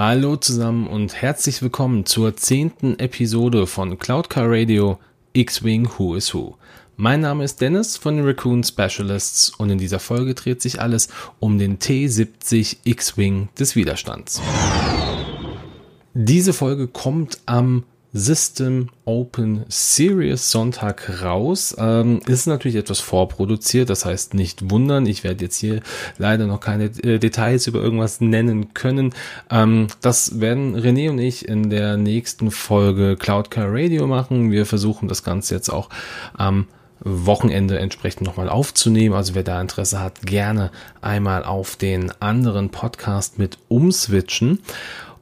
Hallo zusammen und herzlich willkommen zur zehnten Episode von Cloud Car Radio X-Wing Who is Who. Mein Name ist Dennis von den Raccoon Specialists und in dieser Folge dreht sich alles um den T70 X-Wing des Widerstands. Diese Folge kommt am System Open Series Sonntag raus. Ähm, ist natürlich etwas vorproduziert, das heißt nicht wundern. Ich werde jetzt hier leider noch keine äh, Details über irgendwas nennen können. Ähm, das werden René und ich in der nächsten Folge Cloud Car Radio machen. Wir versuchen das Ganze jetzt auch am Wochenende entsprechend nochmal aufzunehmen. Also wer da Interesse hat, gerne einmal auf den anderen Podcast mit umswitchen.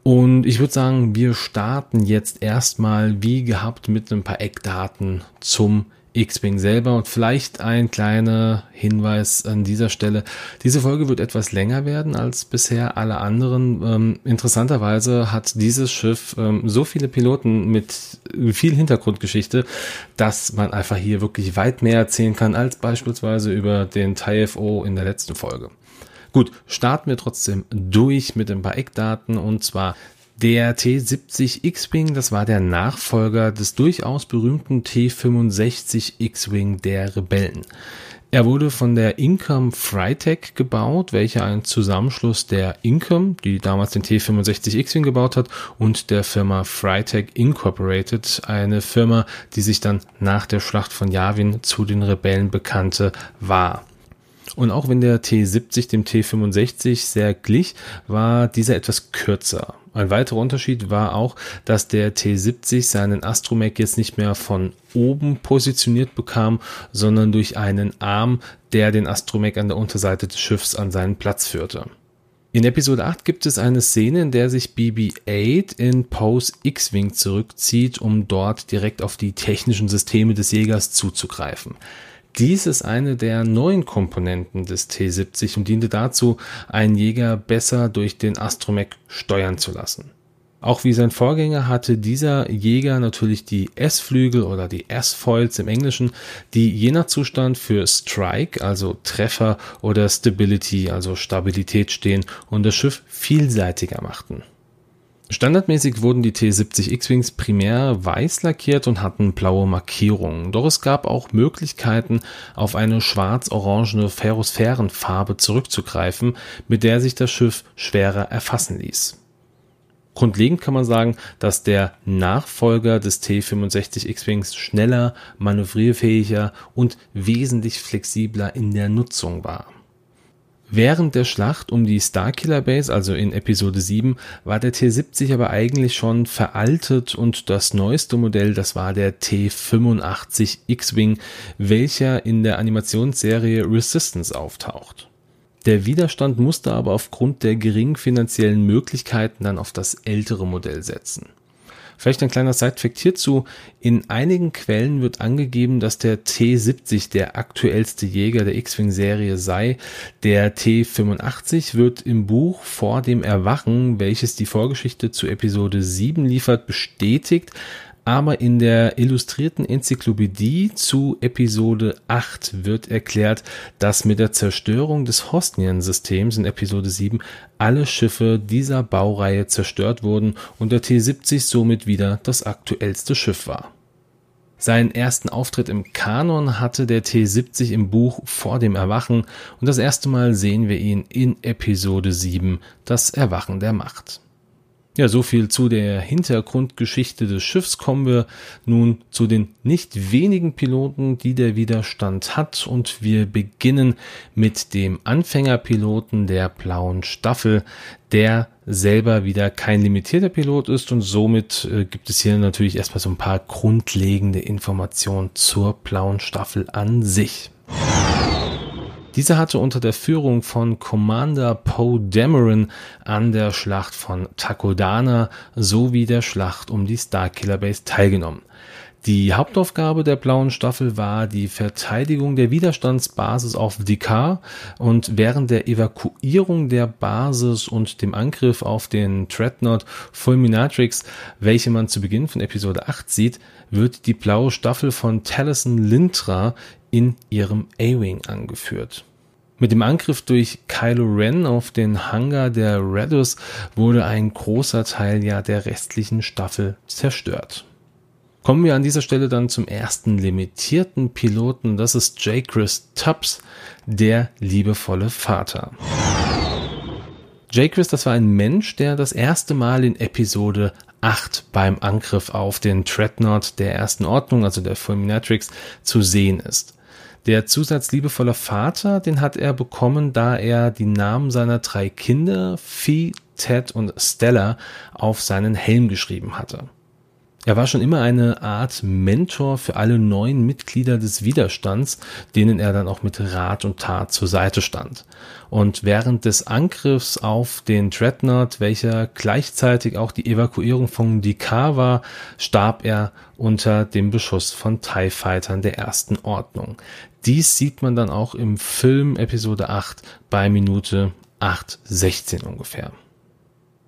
Und ich würde sagen, wir starten jetzt erstmal wie gehabt mit ein paar Eckdaten zum X-Wing selber und vielleicht ein kleiner Hinweis an dieser Stelle. Diese Folge wird etwas länger werden als bisher alle anderen. Ähm, interessanterweise hat dieses Schiff ähm, so viele Piloten mit viel Hintergrundgeschichte, dass man einfach hier wirklich weit mehr erzählen kann als beispielsweise über den TIFO in der letzten Folge. Gut, starten wir trotzdem durch mit ein paar Eckdaten und zwar der T70 X-Wing, das war der Nachfolger des durchaus berühmten T65 X-Wing der Rebellen. Er wurde von der Income Freitech gebaut, welche ein Zusammenschluss der Income, die damals den T65 X-Wing gebaut hat, und der Firma Freitech Incorporated, eine Firma, die sich dann nach der Schlacht von Yavin zu den Rebellen bekannte, war. Und auch wenn der T70 dem T65 sehr glich, war dieser etwas kürzer. Ein weiterer Unterschied war auch, dass der T70 seinen Astromech jetzt nicht mehr von oben positioniert bekam, sondern durch einen Arm, der den Astromech an der Unterseite des Schiffs an seinen Platz führte. In Episode 8 gibt es eine Szene, in der sich BB-8 in Poes X-Wing zurückzieht, um dort direkt auf die technischen Systeme des Jägers zuzugreifen. Dies ist eine der neuen Komponenten des T70 und diente dazu, einen Jäger besser durch den Astromech steuern zu lassen. Auch wie sein Vorgänger hatte dieser Jäger natürlich die S-Flügel oder die S-Foils im Englischen, die je nach Zustand für Strike, also Treffer oder Stability, also Stabilität stehen und das Schiff vielseitiger machten. Standardmäßig wurden die T70 X-Wings primär weiß lackiert und hatten blaue Markierungen. Doch es gab auch Möglichkeiten, auf eine schwarz-orangene Ferrosphärenfarbe zurückzugreifen, mit der sich das Schiff schwerer erfassen ließ. Grundlegend kann man sagen, dass der Nachfolger des T65 X-Wings schneller, manövrierfähiger und wesentlich flexibler in der Nutzung war. Während der Schlacht um die Starkiller Base, also in Episode 7, war der T70 aber eigentlich schon veraltet und das neueste Modell, das war der T85 X-Wing, welcher in der Animationsserie Resistance auftaucht. Der Widerstand musste aber aufgrund der geringen finanziellen Möglichkeiten dann auf das ältere Modell setzen. Vielleicht ein kleiner Sidefact hierzu. In einigen Quellen wird angegeben, dass der T70 der aktuellste Jäger der X-Wing-Serie sei. Der T85 wird im Buch vor dem Erwachen, welches die Vorgeschichte zu Episode 7 liefert, bestätigt, aber in der illustrierten Enzyklopädie zu Episode 8 wird erklärt, dass mit der Zerstörung des Hosnian-Systems in Episode 7 alle Schiffe dieser Baureihe zerstört wurden und der T-70 somit wieder das aktuellste Schiff war. Seinen ersten Auftritt im Kanon hatte der T-70 im Buch vor dem Erwachen und das erste Mal sehen wir ihn in Episode 7, das Erwachen der Macht. Ja, so viel zu der Hintergrundgeschichte des Schiffs. Kommen wir nun zu den nicht wenigen Piloten, die der Widerstand hat. Und wir beginnen mit dem Anfängerpiloten der blauen Staffel, der selber wieder kein limitierter Pilot ist. Und somit äh, gibt es hier natürlich erstmal so ein paar grundlegende Informationen zur blauen Staffel an sich. Dieser hatte unter der Führung von Commander Poe Dameron an der Schlacht von Takodana sowie der Schlacht um die Starkiller Base teilgenommen. Die Hauptaufgabe der blauen Staffel war die Verteidigung der Widerstandsbasis auf Dikar und während der Evakuierung der Basis und dem Angriff auf den Dreadnought Fulminatrix, welche man zu Beginn von Episode 8 sieht, wird die blaue Staffel von Taliesin Lintra in ihrem A-Wing angeführt. Mit dem Angriff durch Kylo Ren auf den Hangar der Redus wurde ein großer Teil ja der restlichen Staffel zerstört. Kommen wir an dieser Stelle dann zum ersten limitierten Piloten, das ist J. Chris Tubbs, der liebevolle Vater. J. Chris, das war ein Mensch, der das erste Mal in Episode 8 beim Angriff auf den Dreadnought der ersten Ordnung, also der Fulminatrix, zu sehen ist. Der Zusatz liebevoller Vater, den hat er bekommen, da er die Namen seiner drei Kinder, Fee, Ted und Stella, auf seinen Helm geschrieben hatte. Er war schon immer eine Art Mentor für alle neuen Mitglieder des Widerstands, denen er dann auch mit Rat und Tat zur Seite stand. Und während des Angriffs auf den Dreadnought, welcher gleichzeitig auch die Evakuierung von Dikar war, starb er unter dem Beschuss von TIE Fightern der ersten Ordnung. Dies sieht man dann auch im Film Episode 8 bei Minute 8.16 ungefähr.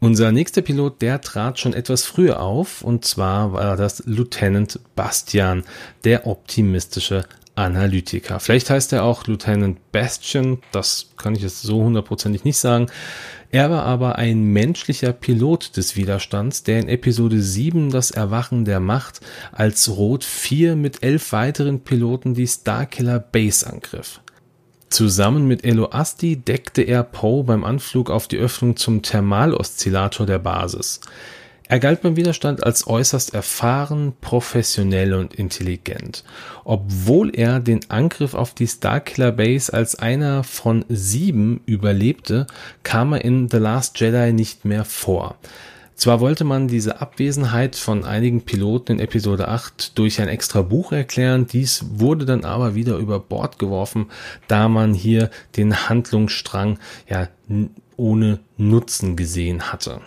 Unser nächster Pilot, der trat schon etwas früher auf, und zwar war das Lieutenant Bastian, der optimistische Analytiker. Vielleicht heißt er auch Lieutenant Bastian, das kann ich jetzt so hundertprozentig nicht sagen. Er war aber ein menschlicher Pilot des Widerstands, der in Episode 7 das Erwachen der Macht als Rot 4 mit elf weiteren Piloten die Starkiller Base angriff. Zusammen mit Eloasti deckte er Poe beim Anflug auf die Öffnung zum Thermaloszillator der Basis. Er galt beim Widerstand als äußerst erfahren, professionell und intelligent. Obwohl er den Angriff auf die Starkiller Base als einer von sieben überlebte, kam er in The Last Jedi nicht mehr vor. Zwar wollte man diese Abwesenheit von einigen Piloten in Episode 8 durch ein extra Buch erklären, dies wurde dann aber wieder über Bord geworfen, da man hier den Handlungsstrang ja ohne Nutzen gesehen hatte.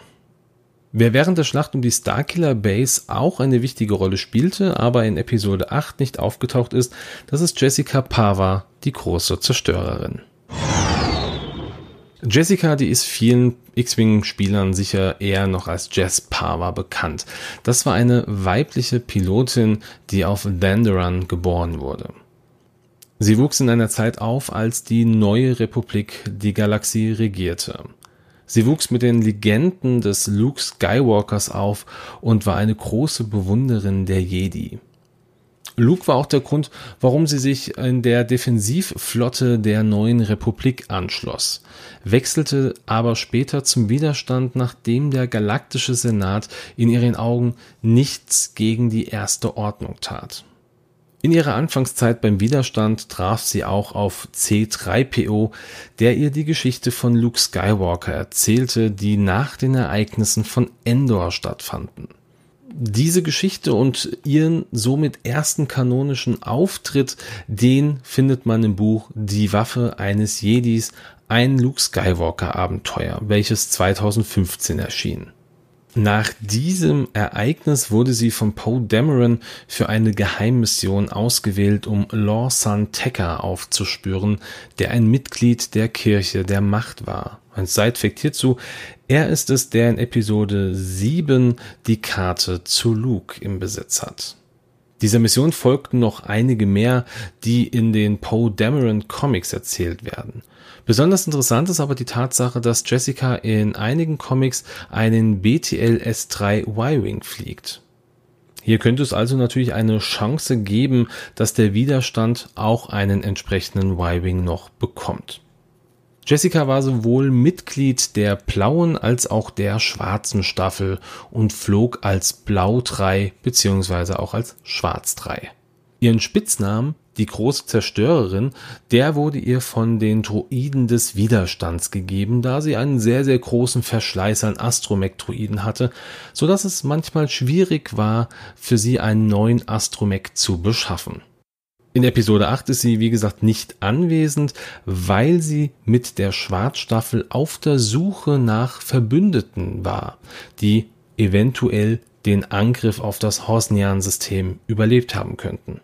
Wer während der Schlacht um die Starkiller Base auch eine wichtige Rolle spielte, aber in Episode 8 nicht aufgetaucht ist, das ist Jessica Pava, die große Zerstörerin. Jessica, die ist vielen X-Wing-Spielern sicher eher noch als Jess Pava bekannt. Das war eine weibliche Pilotin, die auf Danderan geboren wurde. Sie wuchs in einer Zeit auf, als die neue Republik die Galaxie regierte. Sie wuchs mit den Legenden des Luke Skywalkers auf und war eine große Bewunderin der Jedi. Luke war auch der Grund, warum sie sich in der Defensivflotte der neuen Republik anschloss, wechselte aber später zum Widerstand, nachdem der galaktische Senat in ihren Augen nichts gegen die erste Ordnung tat. In ihrer Anfangszeit beim Widerstand traf sie auch auf C3PO, der ihr die Geschichte von Luke Skywalker erzählte, die nach den Ereignissen von Endor stattfanden diese Geschichte und ihren somit ersten kanonischen Auftritt, den findet man im Buch Die Waffe eines Jedis, ein Luke Skywalker Abenteuer, welches 2015 erschien. Nach diesem Ereignis wurde sie von Poe Dameron für eine Geheimmission ausgewählt, um Lawson Tekka aufzuspüren, der ein Mitglied der Kirche der Macht war. Ein Sidefact hierzu, er ist es, der in Episode 7 die Karte zu Luke im Besitz hat. Dieser Mission folgten noch einige mehr, die in den Poe Dameron Comics erzählt werden. Besonders interessant ist aber die Tatsache, dass Jessica in einigen Comics einen BTL S3 Y-Wing fliegt. Hier könnte es also natürlich eine Chance geben, dass der Widerstand auch einen entsprechenden Y-Wing noch bekommt. Jessica war sowohl Mitglied der blauen als auch der schwarzen Staffel und flog als Blau 3 bzw. auch als Schwarz 3. Ihren Spitznamen, die große Zerstörerin, der wurde ihr von den Droiden des Widerstands gegeben, da sie einen sehr, sehr großen Verschleiß an Astromech-Droiden hatte, so dass es manchmal schwierig war, für sie einen neuen Astromech zu beschaffen. In Episode 8 ist sie, wie gesagt, nicht anwesend, weil sie mit der Schwarzstaffel auf der Suche nach Verbündeten war, die eventuell den Angriff auf das Hosnian-System überlebt haben könnten.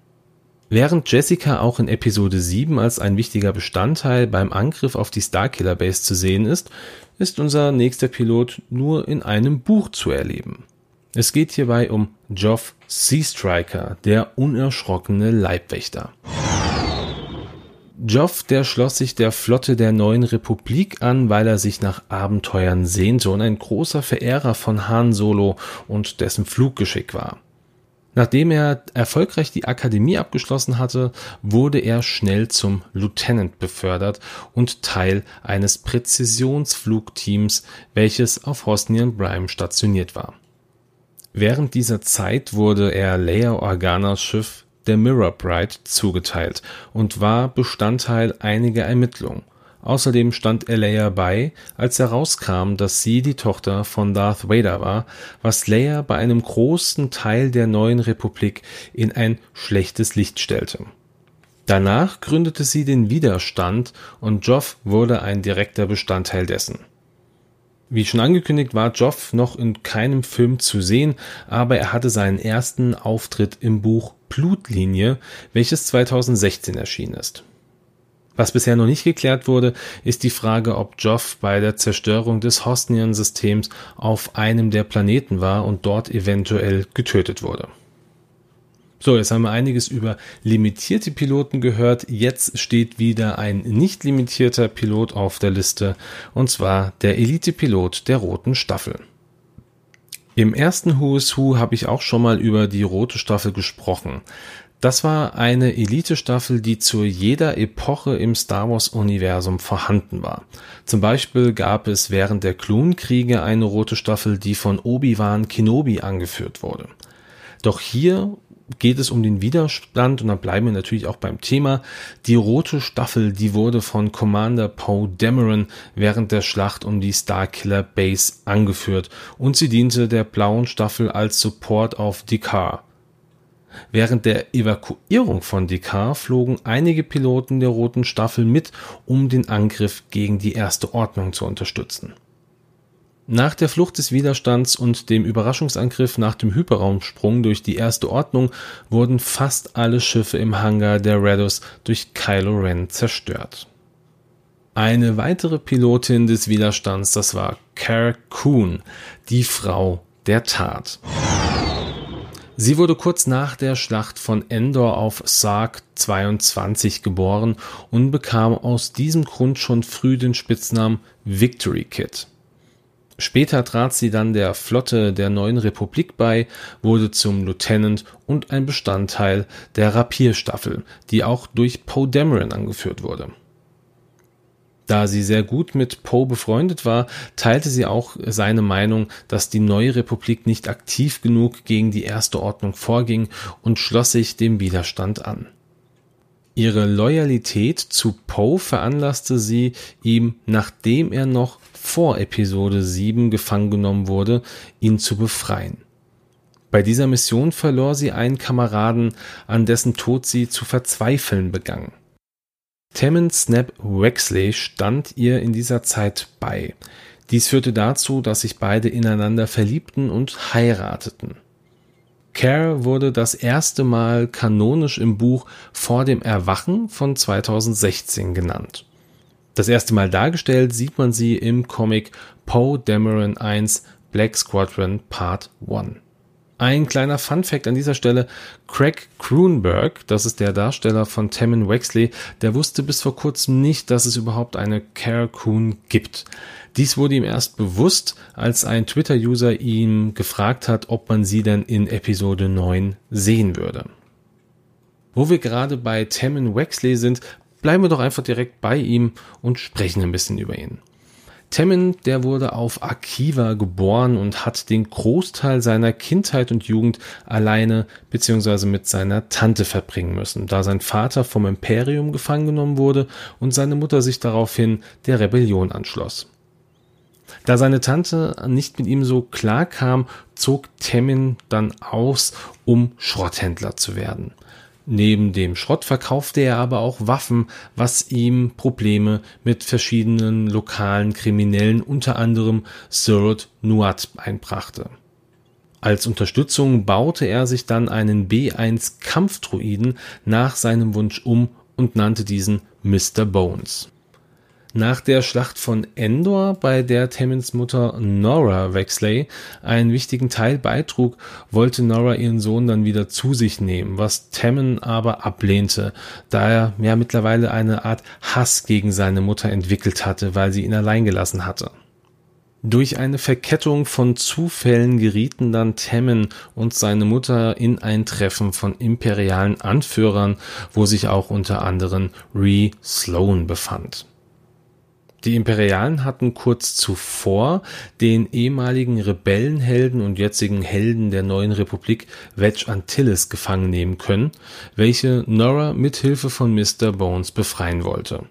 Während Jessica auch in Episode 7 als ein wichtiger Bestandteil beim Angriff auf die Starkiller Base zu sehen ist, ist unser nächster Pilot nur in einem Buch zu erleben. Es geht hierbei um Geoff Sea Striker, der unerschrockene Leibwächter. Joff, der schloss sich der Flotte der neuen Republik an, weil er sich nach Abenteuern sehnte und ein großer Verehrer von Han Solo und dessen Fluggeschick war. Nachdem er erfolgreich die Akademie abgeschlossen hatte, wurde er schnell zum Lieutenant befördert und Teil eines Präzisionsflugteams, welches auf Hosnian Prime stationiert war. Während dieser Zeit wurde er Leia Organas Schiff der Mirror Bride zugeteilt und war Bestandteil einiger Ermittlungen. Außerdem stand er Leia bei, als herauskam, dass sie die Tochter von Darth Vader war, was Leia bei einem großen Teil der neuen Republik in ein schlechtes Licht stellte. Danach gründete sie den Widerstand und Joff wurde ein direkter Bestandteil dessen. Wie schon angekündigt war Joff noch in keinem Film zu sehen, aber er hatte seinen ersten Auftritt im Buch Blutlinie, welches 2016 erschienen ist. Was bisher noch nicht geklärt wurde, ist die Frage, ob Joff bei der Zerstörung des Hosnian-Systems auf einem der Planeten war und dort eventuell getötet wurde. So, jetzt haben wir einiges über limitierte Piloten gehört. Jetzt steht wieder ein nicht limitierter Pilot auf der Liste, und zwar der Elite-Pilot der roten Staffel. Im ersten Who is Who habe ich auch schon mal über die rote Staffel gesprochen. Das war eine Elite-Staffel, die zu jeder Epoche im Star Wars-Universum vorhanden war. Zum Beispiel gab es während der Klonkriege eine rote Staffel, die von Obi-Wan Kenobi angeführt wurde. Doch hier geht es um den Widerstand und da bleiben wir natürlich auch beim Thema. Die rote Staffel, die wurde von Commander Poe Dameron während der Schlacht um die Starkiller Base angeführt und sie diente der blauen Staffel als Support auf Dakar. Während der Evakuierung von Dakar flogen einige Piloten der roten Staffel mit, um den Angriff gegen die erste Ordnung zu unterstützen. Nach der Flucht des Widerstands und dem Überraschungsangriff nach dem Hyperraumsprung durch die Erste Ordnung wurden fast alle Schiffe im Hangar der Rados durch Kylo Ren zerstört. Eine weitere Pilotin des Widerstands, das war Care Kuhn, die Frau der Tat. Sie wurde kurz nach der Schlacht von Endor auf Sark 22 geboren und bekam aus diesem Grund schon früh den Spitznamen Victory Kid. Später trat sie dann der Flotte der Neuen Republik bei, wurde zum Lieutenant und ein Bestandteil der Rapier-Staffel, die auch durch Poe Dameron angeführt wurde. Da sie sehr gut mit Poe befreundet war, teilte sie auch seine Meinung, dass die neue Republik nicht aktiv genug gegen die Erste Ordnung vorging und schloss sich dem Widerstand an. Ihre Loyalität zu Poe veranlasste sie, ihm, nachdem er noch vor Episode 7 gefangen genommen wurde, ihn zu befreien. Bei dieser Mission verlor sie einen Kameraden, an dessen Tod sie zu verzweifeln begann. Tammin Snap Wexley stand ihr in dieser Zeit bei. Dies führte dazu, dass sich beide ineinander verliebten und heirateten. Care wurde das erste Mal kanonisch im Buch Vor dem Erwachen von 2016 genannt. Das erste Mal dargestellt sieht man sie im Comic Poe Dameron 1 Black Squadron Part 1. Ein kleiner Fun Fact an dieser Stelle. Craig Kroonberg, das ist der Darsteller von Tammin Wexley, der wusste bis vor kurzem nicht, dass es überhaupt eine Care Coon gibt. Dies wurde ihm erst bewusst, als ein Twitter-User ihn gefragt hat, ob man sie denn in Episode 9 sehen würde. Wo wir gerade bei Tammin Wexley sind, bleiben wir doch einfach direkt bei ihm und sprechen ein bisschen über ihn. Temmin, der wurde auf Akiva geboren und hat den Großteil seiner Kindheit und Jugend alleine bzw. mit seiner Tante verbringen müssen, da sein Vater vom Imperium gefangen genommen wurde und seine Mutter sich daraufhin der Rebellion anschloss. Da seine Tante nicht mit ihm so klar kam, zog Temmin dann aus, um Schrotthändler zu werden. Neben dem Schrott verkaufte er aber auch Waffen, was ihm Probleme mit verschiedenen lokalen Kriminellen, unter anderem Surat Nuat, einbrachte. Als Unterstützung baute er sich dann einen B1 Kampfdruiden nach seinem Wunsch um und nannte diesen Mr. Bones. Nach der Schlacht von Endor, bei der Tammins Mutter Nora Wexley einen wichtigen Teil beitrug, wollte Nora ihren Sohn dann wieder zu sich nehmen, was Tammin aber ablehnte, da er ja mittlerweile eine Art Hass gegen seine Mutter entwickelt hatte, weil sie ihn allein gelassen hatte. Durch eine Verkettung von Zufällen gerieten dann Tammin und seine Mutter in ein Treffen von imperialen Anführern, wo sich auch unter anderem Ree Sloan befand. Die Imperialen hatten kurz zuvor den ehemaligen Rebellenhelden und jetzigen Helden der neuen Republik Wedge Antilles gefangen nehmen können, welche Nora mit Hilfe von Mr. Bones befreien wollte.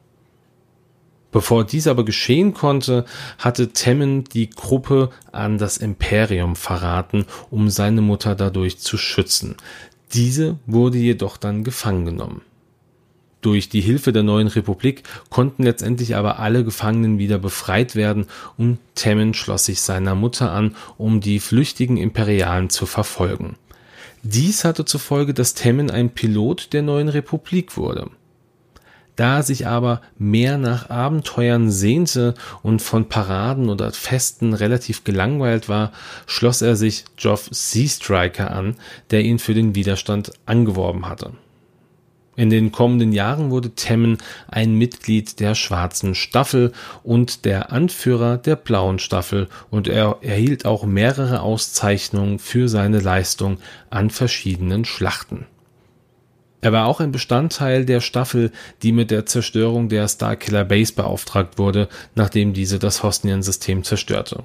Bevor dies aber geschehen konnte, hatte Temmen die Gruppe an das Imperium verraten, um seine Mutter dadurch zu schützen. Diese wurde jedoch dann gefangen genommen. Durch die Hilfe der neuen Republik konnten letztendlich aber alle Gefangenen wieder befreit werden und Temmen schloss sich seiner Mutter an, um die flüchtigen Imperialen zu verfolgen. Dies hatte zur Folge, dass Temmen ein Pilot der neuen Republik wurde. Da er sich aber mehr nach Abenteuern sehnte und von Paraden oder Festen relativ gelangweilt war, schloss er sich Geoff Seastriker an, der ihn für den Widerstand angeworben hatte. In den kommenden Jahren wurde Temmen ein Mitglied der schwarzen Staffel und der Anführer der blauen Staffel und er erhielt auch mehrere Auszeichnungen für seine Leistung an verschiedenen Schlachten. Er war auch ein Bestandteil der Staffel, die mit der Zerstörung der Starkiller Base beauftragt wurde, nachdem diese das Hosnian-System zerstörte.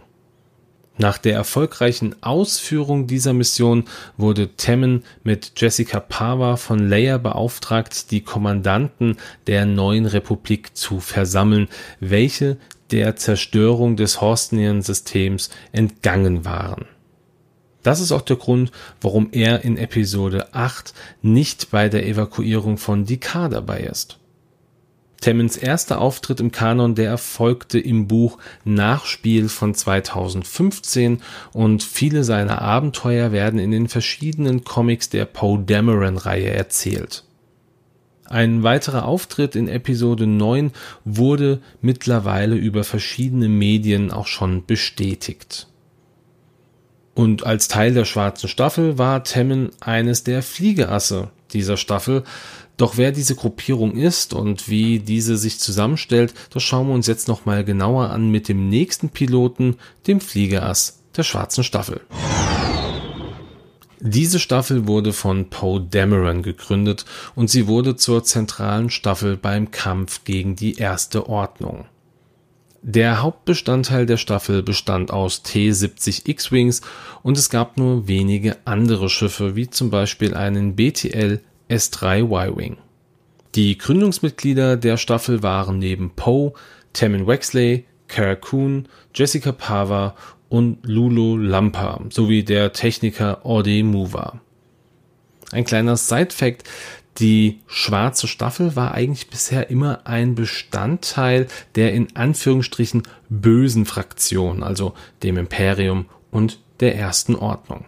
Nach der erfolgreichen Ausführung dieser Mission wurde Temmen mit Jessica Pava von Leia beauftragt, die Kommandanten der neuen Republik zu versammeln, welche der Zerstörung des Horstnian-Systems entgangen waren. Das ist auch der Grund, warum er in Episode 8 nicht bei der Evakuierung von Dikar dabei ist. Temmens erster Auftritt im Kanon, der erfolgte im Buch Nachspiel von 2015 und viele seiner Abenteuer werden in den verschiedenen Comics der Poe Dameron Reihe erzählt. Ein weiterer Auftritt in Episode 9 wurde mittlerweile über verschiedene Medien auch schon bestätigt. Und als Teil der schwarzen Staffel war Temmen eines der Fliegeasse dieser Staffel, doch wer diese Gruppierung ist und wie diese sich zusammenstellt, das schauen wir uns jetzt nochmal genauer an mit dem nächsten Piloten, dem Fliegerass der schwarzen Staffel. Diese Staffel wurde von Poe Dameron gegründet und sie wurde zur zentralen Staffel beim Kampf gegen die Erste Ordnung. Der Hauptbestandteil der Staffel bestand aus T-70 X-Wings und es gab nur wenige andere Schiffe, wie zum Beispiel einen BTL S3 Y-Wing. Die Gründungsmitglieder der Staffel waren neben Poe, Tammin Wexley, Kara Kuhn, Jessica Pava und Lulo Lampa sowie der Techniker Orde Mover. Ein kleiner Side-Fact, die schwarze Staffel war eigentlich bisher immer ein Bestandteil der in Anführungsstrichen bösen Fraktion, also dem Imperium und der ersten Ordnung.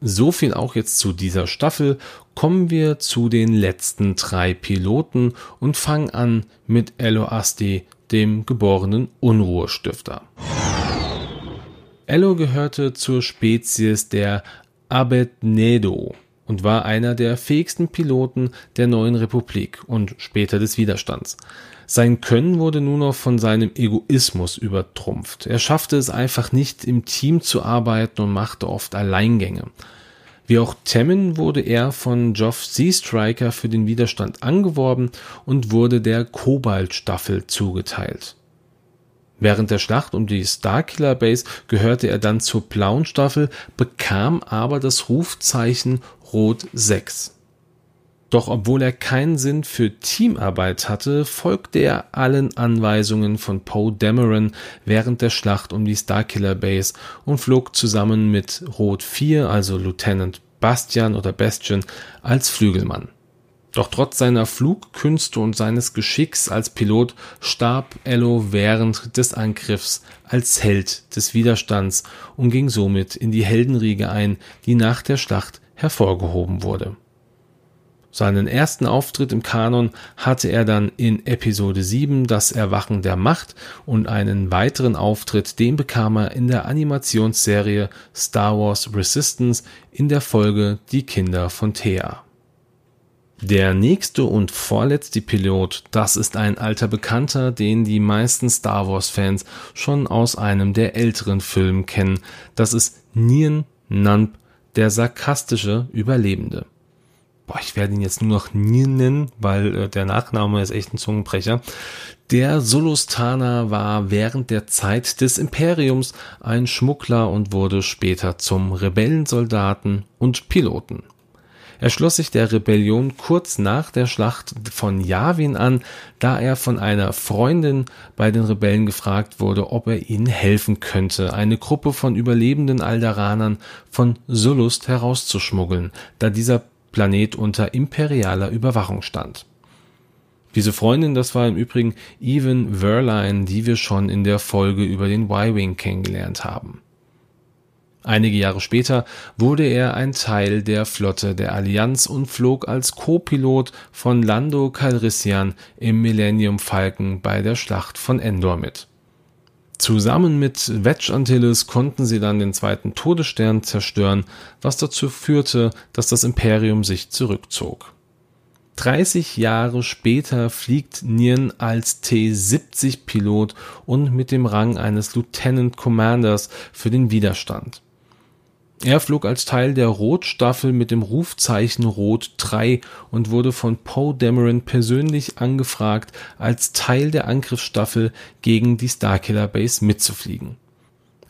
So viel auch jetzt zu dieser Staffel. Kommen wir zu den letzten drei Piloten und fangen an mit Elo Asti, dem geborenen Unruhestifter. Ello gehörte zur Spezies der Abednedo und war einer der fähigsten Piloten der neuen Republik und später des Widerstands. Sein Können wurde nur noch von seinem Egoismus übertrumpft. Er schaffte es einfach nicht, im Team zu arbeiten und machte oft Alleingänge. Wie auch Temmin wurde er von Geoff Seastriker für den Widerstand angeworben und wurde der Kobalt-Staffel zugeteilt. Während der Schlacht um die Starkiller Base gehörte er dann zur blauen Staffel, bekam aber das Rufzeichen Rot 6. Doch obwohl er keinen Sinn für Teamarbeit hatte, folgte er allen Anweisungen von Poe Dameron während der Schlacht um die Starkiller Base und flog zusammen mit Rot 4, also Lieutenant Bastian oder Bastian, als Flügelmann. Doch trotz seiner Flugkünste und seines Geschicks als Pilot starb Ello während des Angriffs als Held des Widerstands und ging somit in die Heldenriege ein, die nach der Schlacht hervorgehoben wurde. Seinen ersten Auftritt im Kanon hatte er dann in Episode 7 Das Erwachen der Macht und einen weiteren Auftritt, den bekam er in der Animationsserie Star Wars Resistance in der Folge Die Kinder von Thea. Der nächste und vorletzte Pilot, das ist ein alter Bekannter, den die meisten Star Wars Fans schon aus einem der älteren Filme kennen. Das ist Nien Namp, der sarkastische Überlebende boah, ich werde ihn jetzt nur noch Nien nennen, weil äh, der Nachname ist echt ein Zungenbrecher. Der Solustaner war während der Zeit des Imperiums ein Schmuggler und wurde später zum Rebellensoldaten und Piloten. Er schloss sich der Rebellion kurz nach der Schlacht von Yavin an, da er von einer Freundin bei den Rebellen gefragt wurde, ob er ihnen helfen könnte, eine Gruppe von überlebenden Alderanern von Sullust herauszuschmuggeln, da dieser Planet unter imperialer Überwachung stand. Diese Freundin, das war im Übrigen Even Verline, die wir schon in der Folge über den Y-Wing kennengelernt haben. Einige Jahre später wurde er ein Teil der Flotte der Allianz und flog als Co-Pilot von Lando Calrissian im Millennium Falcon bei der Schlacht von Endor mit. Zusammen mit Wedge Antilles konnten sie dann den zweiten Todesstern zerstören, was dazu führte, dass das Imperium sich zurückzog. 30 Jahre später fliegt Nien als T-70-Pilot und mit dem Rang eines Lieutenant Commanders für den Widerstand. Er flog als Teil der Rotstaffel mit dem Rufzeichen Rot 3 und wurde von Poe Dameron persönlich angefragt, als Teil der Angriffsstaffel gegen die Starkiller Base mitzufliegen.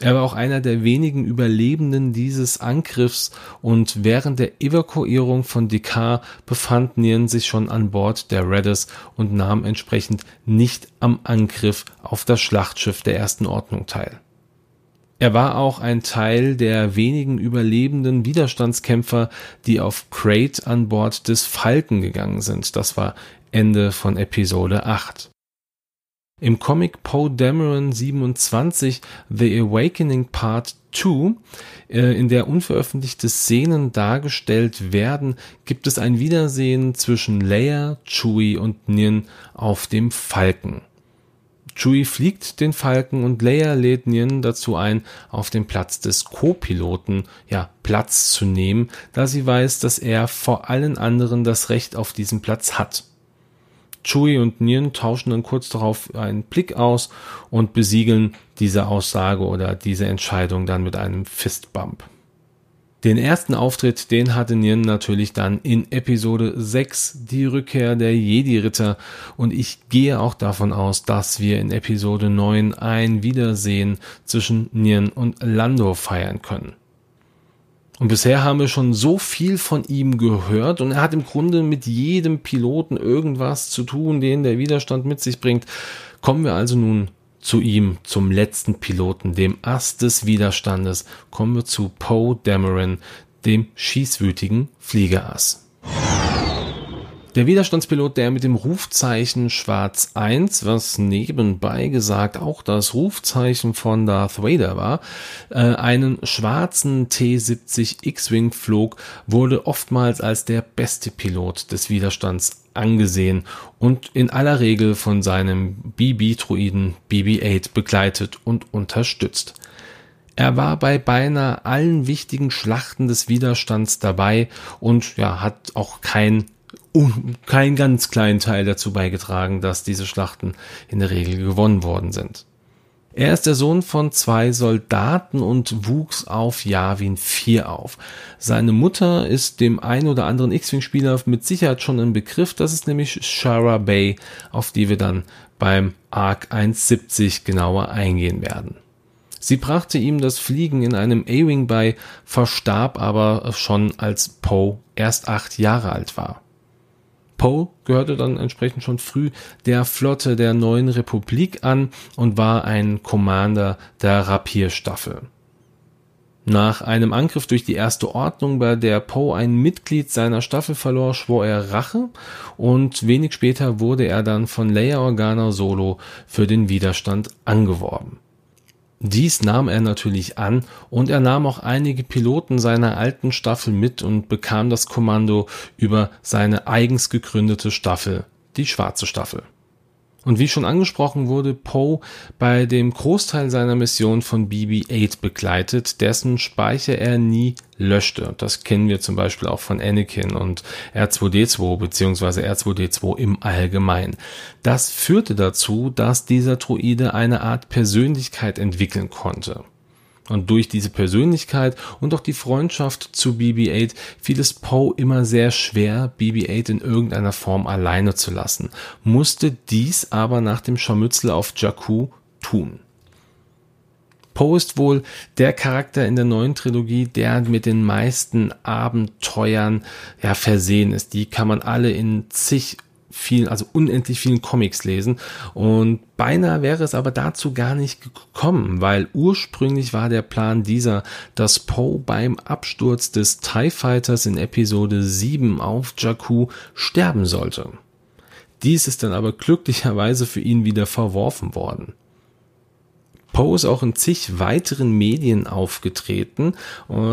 Er war auch einer der wenigen Überlebenden dieses Angriffs und während der Evakuierung von Dekar befand Nien sich schon an Bord der Redders und nahm entsprechend nicht am Angriff auf das Schlachtschiff der ersten Ordnung teil. Er war auch ein Teil der wenigen überlebenden Widerstandskämpfer, die auf Crate an Bord des Falken gegangen sind. Das war Ende von Episode 8. Im Comic Poe Dameron 27 The Awakening Part 2, äh, in der unveröffentlichte Szenen dargestellt werden, gibt es ein Wiedersehen zwischen Leia, Chewie und Nin auf dem Falken. Chewie fliegt den Falken und Leia lädt Nien dazu ein, auf dem Platz des Co-Piloten ja Platz zu nehmen, da sie weiß, dass er vor allen anderen das Recht auf diesen Platz hat. Chewie und Nien tauschen dann kurz darauf einen Blick aus und besiegeln diese Aussage oder diese Entscheidung dann mit einem Fistbump. Den ersten Auftritt, den hatte Nien natürlich dann in Episode 6, die Rückkehr der Jedi-Ritter. Und ich gehe auch davon aus, dass wir in Episode 9 ein Wiedersehen zwischen Nien und Lando feiern können. Und bisher haben wir schon so viel von ihm gehört und er hat im Grunde mit jedem Piloten irgendwas zu tun, den der Widerstand mit sich bringt. Kommen wir also nun zu ihm, zum letzten Piloten, dem Ass des Widerstandes, kommen wir zu Poe Dameron, dem schießwütigen Fliegerass. Der Widerstandspilot, der mit dem Rufzeichen Schwarz 1, was nebenbei gesagt auch das Rufzeichen von Darth Vader war, äh, einen schwarzen T-70 X-Wing flog, wurde oftmals als der beste Pilot des Widerstands angesehen und in aller Regel von seinem BB-Druiden BB-8 begleitet und unterstützt. Er war bei beinahe allen wichtigen Schlachten des Widerstands dabei und ja, hat auch kein keinen ganz kleinen Teil dazu beigetragen, dass diese Schlachten in der Regel gewonnen worden sind. Er ist der Sohn von zwei Soldaten und wuchs auf Yavin 4 auf. Seine Mutter ist dem ein oder anderen X-Wing-Spieler mit Sicherheit schon ein Begriff. Das ist nämlich Shara Bay, auf die wir dann beim Arc 170 genauer eingehen werden. Sie brachte ihm das Fliegen in einem A-Wing bei, verstarb aber schon als Poe erst acht Jahre alt war. Poe gehörte dann entsprechend schon früh der Flotte der neuen Republik an und war ein Commander der Rapier-Staffel. Nach einem Angriff durch die Erste Ordnung, bei der Poe ein Mitglied seiner Staffel verlor, schwor er Rache und wenig später wurde er dann von Leia Organa Solo für den Widerstand angeworben. Dies nahm er natürlich an und er nahm auch einige Piloten seiner alten Staffel mit und bekam das Kommando über seine eigens gegründete Staffel, die schwarze Staffel. Und wie schon angesprochen wurde Poe bei dem Großteil seiner Mission von BB-8 begleitet, dessen Speicher er nie löschte. Das kennen wir zum Beispiel auch von Anakin und R2D2 bzw. R2D2 im Allgemeinen. Das führte dazu, dass dieser Droide eine Art Persönlichkeit entwickeln konnte. Und durch diese Persönlichkeit und auch die Freundschaft zu BB-8 fiel es Poe immer sehr schwer, BB-8 in irgendeiner Form alleine zu lassen, musste dies aber nach dem Scharmützel auf Jakku tun. Poe ist wohl der Charakter in der neuen Trilogie, der mit den meisten Abenteuern ja versehen ist. Die kann man alle in zig vielen, also unendlich vielen Comics lesen. Und beinahe wäre es aber dazu gar nicht gekommen, weil ursprünglich war der Plan dieser, dass Poe beim Absturz des TIE Fighters in Episode 7 auf Jakku sterben sollte. Dies ist dann aber glücklicherweise für ihn wieder verworfen worden. Poe ist auch in zig weiteren Medien aufgetreten.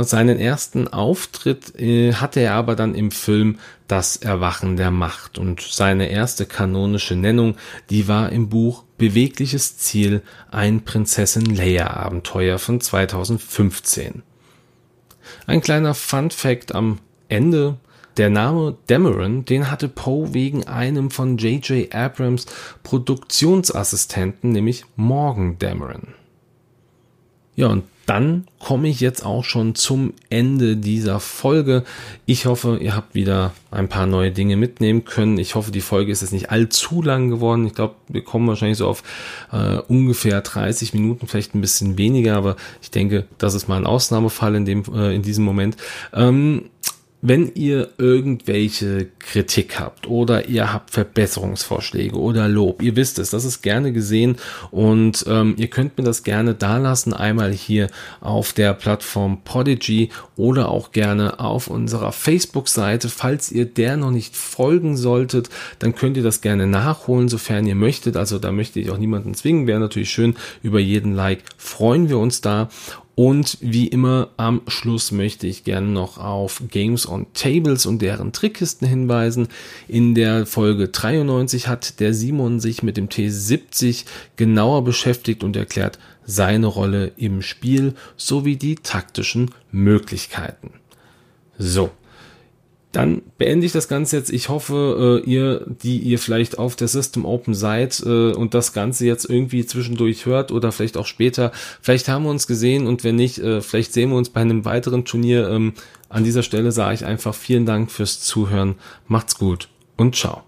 Seinen ersten Auftritt äh, hatte er aber dann im Film Das Erwachen der Macht und seine erste kanonische Nennung, die war im Buch Bewegliches Ziel, ein Prinzessin Leia Abenteuer von 2015. Ein kleiner Fun Fact am Ende der Name Dameron, den hatte Poe wegen einem von J.J. Abrams Produktionsassistenten, nämlich Morgan Dameron. Ja, und dann komme ich jetzt auch schon zum Ende dieser Folge. Ich hoffe, ihr habt wieder ein paar neue Dinge mitnehmen können. Ich hoffe, die Folge ist jetzt nicht allzu lang geworden. Ich glaube, wir kommen wahrscheinlich so auf äh, ungefähr 30 Minuten, vielleicht ein bisschen weniger, aber ich denke, das ist mal ein Ausnahmefall in dem äh, in diesem Moment. Ähm, wenn ihr irgendwelche Kritik habt oder ihr habt Verbesserungsvorschläge oder Lob, ihr wisst es, das ist gerne gesehen und ähm, ihr könnt mir das gerne da lassen, einmal hier auf der Plattform Podigy oder auch gerne auf unserer Facebook-Seite. Falls ihr der noch nicht folgen solltet, dann könnt ihr das gerne nachholen, sofern ihr möchtet. Also da möchte ich auch niemanden zwingen, wäre natürlich schön über jeden Like, freuen wir uns da. Und wie immer am Schluss möchte ich gerne noch auf Games on Tables und deren Trickkisten hinweisen. In der Folge 93 hat der Simon sich mit dem T70 genauer beschäftigt und erklärt seine Rolle im Spiel sowie die taktischen Möglichkeiten. So, dann beende ich das Ganze jetzt. Ich hoffe, äh, ihr, die ihr vielleicht auf der System Open seid äh, und das Ganze jetzt irgendwie zwischendurch hört oder vielleicht auch später, vielleicht haben wir uns gesehen und wenn nicht, äh, vielleicht sehen wir uns bei einem weiteren Turnier. Ähm, an dieser Stelle sage ich einfach vielen Dank fürs Zuhören. Macht's gut und ciao.